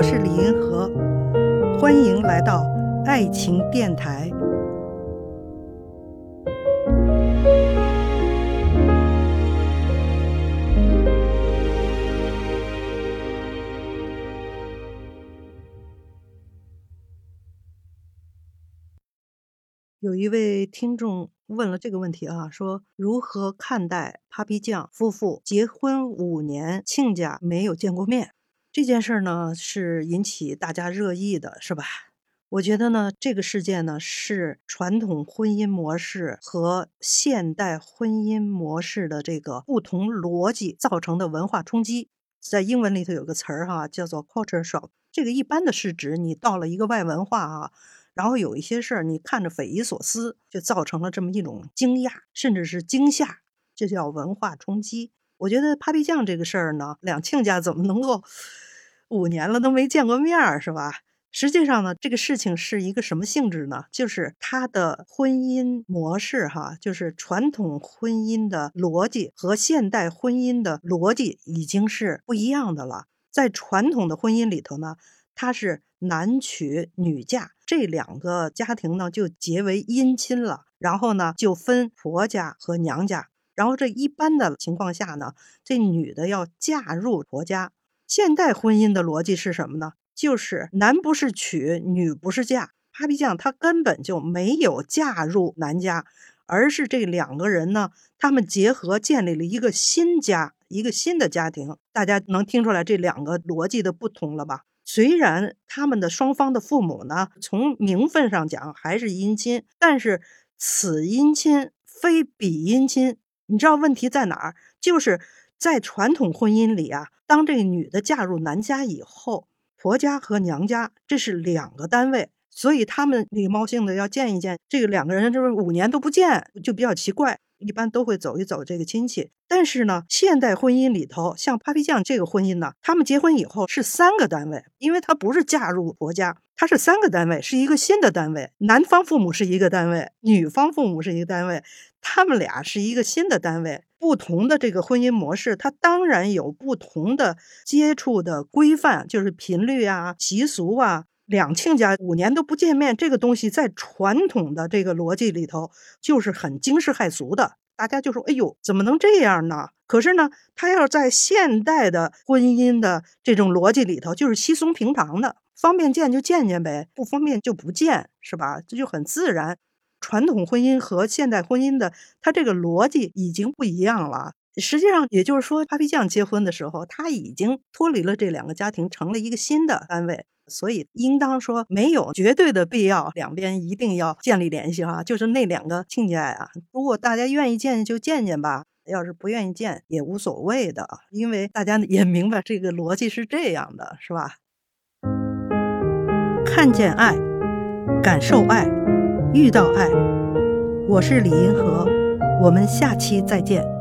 我是李银河，欢迎来到爱情电台。有一位听众问了这个问题啊，说如何看待 Papi 酱夫妇结婚五年亲家没有见过面这件事儿呢？是引起大家热议的，是吧？我觉得呢，这个事件呢是传统婚姻模式和现代婚姻模式的这个不同逻辑造成的文化冲击。在英文里头有个词儿哈，叫做 culture shock。这个一般的是指你到了一个外文化啊。然后有一些事儿，你看着匪夷所思，就造成了这么一种惊讶，甚至是惊吓，这叫文化冲击。我觉得 Papi 酱这个事儿呢，两亲家怎么能够五年了都没见过面儿，是吧？实际上呢，这个事情是一个什么性质呢？就是他的婚姻模式，哈，就是传统婚姻的逻辑和现代婚姻的逻辑已经是不一样的了。在传统的婚姻里头呢。他是男娶女嫁，这两个家庭呢就结为姻亲了，然后呢就分婆家和娘家，然后这一般的情况下呢，这女的要嫁入婆家。现代婚姻的逻辑是什么呢？就是男不是娶，女不是嫁。Papi 酱她根本就没有嫁入男家，而是这两个人呢，他们结合建立了一个新家，一个新的家庭。大家能听出来这两个逻辑的不同了吧？虽然他们的双方的父母呢，从名分上讲还是姻亲，但是此姻亲非彼姻亲。你知道问题在哪儿？就是在传统婚姻里啊，当这女的嫁入男家以后，婆家和娘家这是两个单位，所以他们礼貌性的要见一见。这个两个人就是五年都不见，就比较奇怪。一般都会走一走这个亲戚，但是呢，现代婚姻里头，像 Papi 酱这个婚姻呢，他们结婚以后是三个单位，因为他不是嫁入婆家，他是三个单位，是一个新的单位。男方父母是一个单位，女方父母是一个单位，他们俩是一个新的单位。不同的这个婚姻模式，它当然有不同的接触的规范，就是频率啊、习俗啊。两亲家五年都不见面，这个东西在传统的这个逻辑里头就是很惊世骇俗的。大家就说：“哎呦，怎么能这样呢？”可是呢，他要在现代的婚姻的这种逻辑里头，就是稀松平常的，方便见就见见呗，不方便就不见，是吧？这就很自然。传统婚姻和现代婚姻的它这个逻辑已经不一样了。实际上，也就是说，Papi 酱结婚的时候，他已经脱离了这两个家庭，成了一个新的单位。所以，应当说没有绝对的必要，两边一定要建立联系哈。就是那两个亲家呀，如果大家愿意见就见见吧，要是不愿意见也无所谓的，因为大家也明白这个逻辑是这样的，是吧？看见爱，感受爱，遇到爱，我是李银河，我们下期再见。